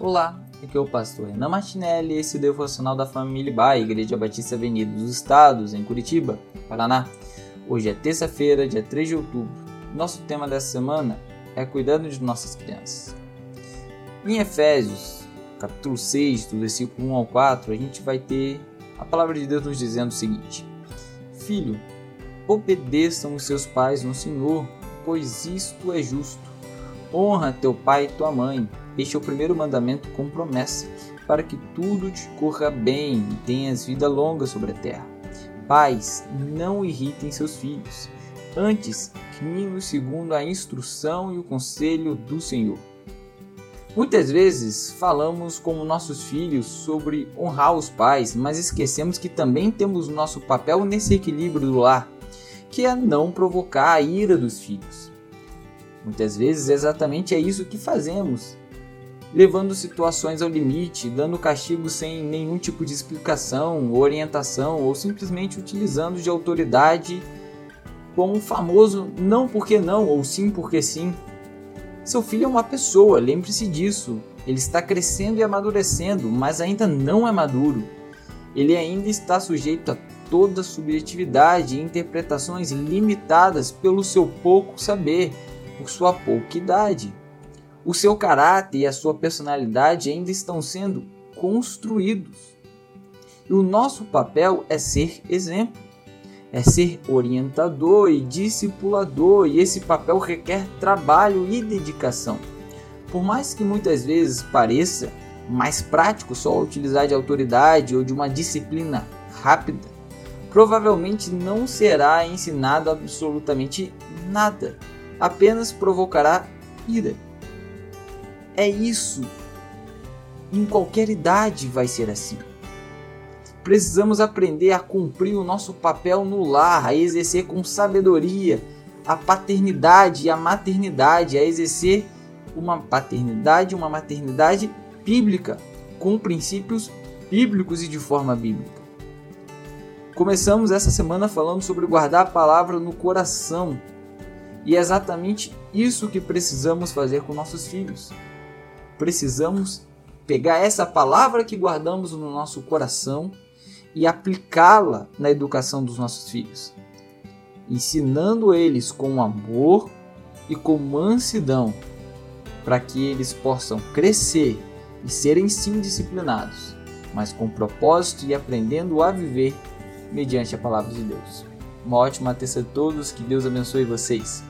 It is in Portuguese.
Olá, aqui é o pastor Renan Martinelli esse é o devocional da família Bai, Igreja Batista Avenida dos Estados, em Curitiba, Paraná. Hoje é terça-feira, dia 3 de outubro. Nosso tema dessa semana é cuidando de nossas crianças. Em Efésios, capítulo 6, do versículo 1 ao 4, a gente vai ter a palavra de Deus nos dizendo o seguinte: Filho, obedeçam os seus pais no Senhor, pois isto é justo. Honra teu pai e tua mãe este é o primeiro mandamento com promessa, para que tudo te corra bem e tenhas vida longa sobre a terra. Pais, não irritem seus filhos, antes criem-nos segundo a instrução e o conselho do Senhor. Muitas vezes falamos com nossos filhos sobre honrar os pais, mas esquecemos que também temos nosso papel nesse equilíbrio do lar, que é não provocar a ira dos filhos. Muitas vezes exatamente é isso que fazemos levando situações ao limite, dando castigo sem nenhum tipo de explicação, orientação ou simplesmente utilizando de autoridade com o famoso não porque não ou sim porque sim. Seu filho é uma pessoa, lembre-se disso. Ele está crescendo e amadurecendo, mas ainda não é maduro. Ele ainda está sujeito a toda subjetividade e interpretações limitadas pelo seu pouco saber, por sua pouca idade. O seu caráter e a sua personalidade ainda estão sendo construídos. E o nosso papel é ser exemplo, é ser orientador e discipulador, e esse papel requer trabalho e dedicação. Por mais que muitas vezes pareça mais prático só utilizar de autoridade ou de uma disciplina rápida, provavelmente não será ensinado absolutamente nada, apenas provocará ira. É isso. Em qualquer idade vai ser assim. Precisamos aprender a cumprir o nosso papel no lar, a exercer com sabedoria a paternidade e a maternidade, a exercer uma paternidade, uma maternidade bíblica, com princípios bíblicos e de forma bíblica. Começamos essa semana falando sobre guardar a palavra no coração. E é exatamente isso que precisamos fazer com nossos filhos precisamos pegar essa palavra que guardamos no nosso coração e aplicá-la na educação dos nossos filhos, ensinando eles com amor e com mansidão, para que eles possam crescer e serem sim disciplinados, mas com propósito e aprendendo a viver mediante a palavra de Deus. Uma ótima terça a todos, que Deus abençoe vocês.